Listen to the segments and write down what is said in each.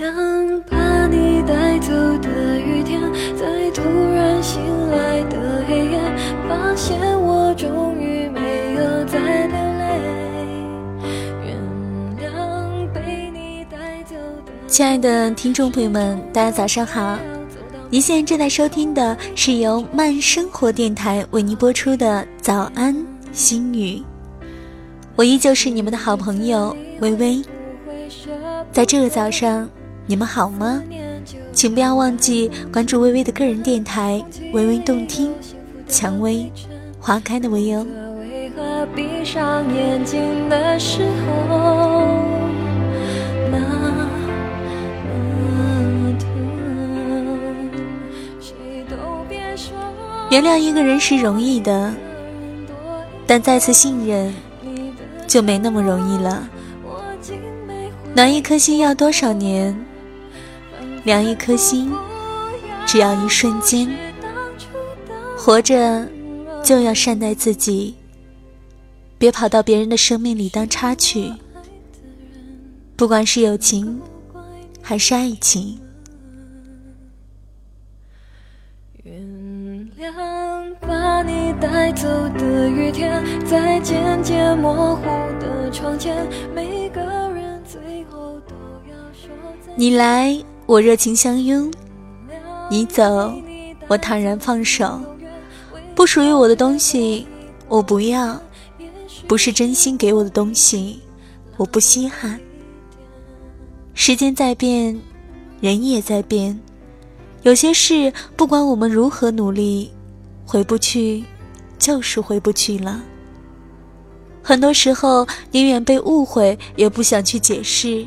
谅把你带走的雨天，在突然醒来的黑夜，发现我终于没有再流泪。原谅被你带走的。亲爱的听众朋友们，大家早上好！您现在正在收听的是由慢生活电台为您播出的《早安心语》，我依旧是你们的好朋友微微。在这个早上，你们好吗？请不要忘记关注微微的个人电台“微微动听”，蔷薇花开的微哦。为何闭上眼睛的时候，那？原谅一个人是容易的，但再次信任就没那么容易了。我竟没暖一颗心要多少年？凉一颗心只要一瞬间。活着就要善待自己，别跑到别人的生命里当插曲。不管是友情还是爱情，原谅把你带走的雨天，在渐渐模糊的窗前，每个人最后都要说再你来我热情相拥，你走我坦然放手。不属于我的东西，我不要；不是真心给我的东西，我不稀罕。时间在变，人也在变，有些事不管我们如何努力，回不去，就是回不去了。很多时候，宁愿被误会，也不想去解释。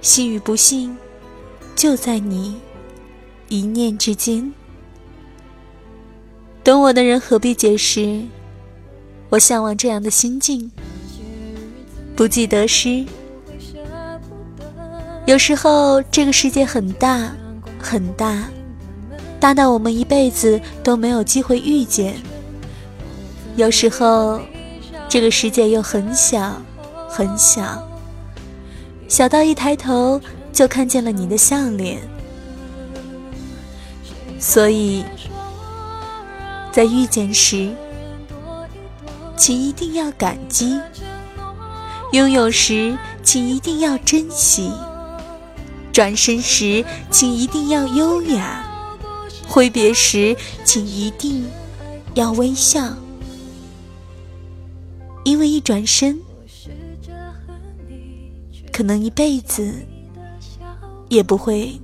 信与不信，就在你一念之间。懂我的人何必解释？我向往这样的心境，不计得失。有时候，这个世界很大，很大，大到我们一辈子都没有机会遇见；有时候，这个世界又很小，很小，小到一抬头就看见了你的笑脸。所以，在遇见时，请一定要感激；拥有时，请一定要珍惜；转身时，请一定要优雅；挥别时，请一定要微笑。因为一转身，可能一辈子也不会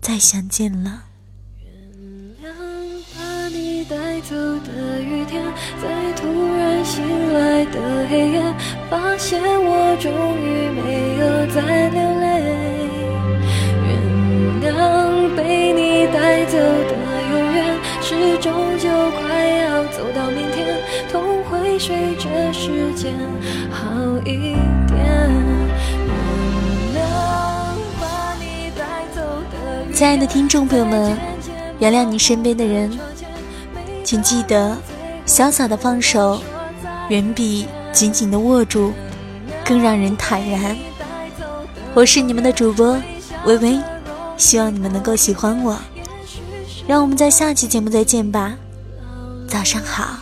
再相见了。原谅把你带走的雨天，在突然醒来的黑夜，发现我终于没有再流泪。原谅被你带走的永远，是终究快要走到明天，痛会随着时间好一亲爱的听众朋友们，原谅你身边的人，请记得，潇洒的放手，远比紧紧的握住更让人坦然。我是你们的主播微微，希望你们能够喜欢我。让我们在下期节目再见吧。早上好。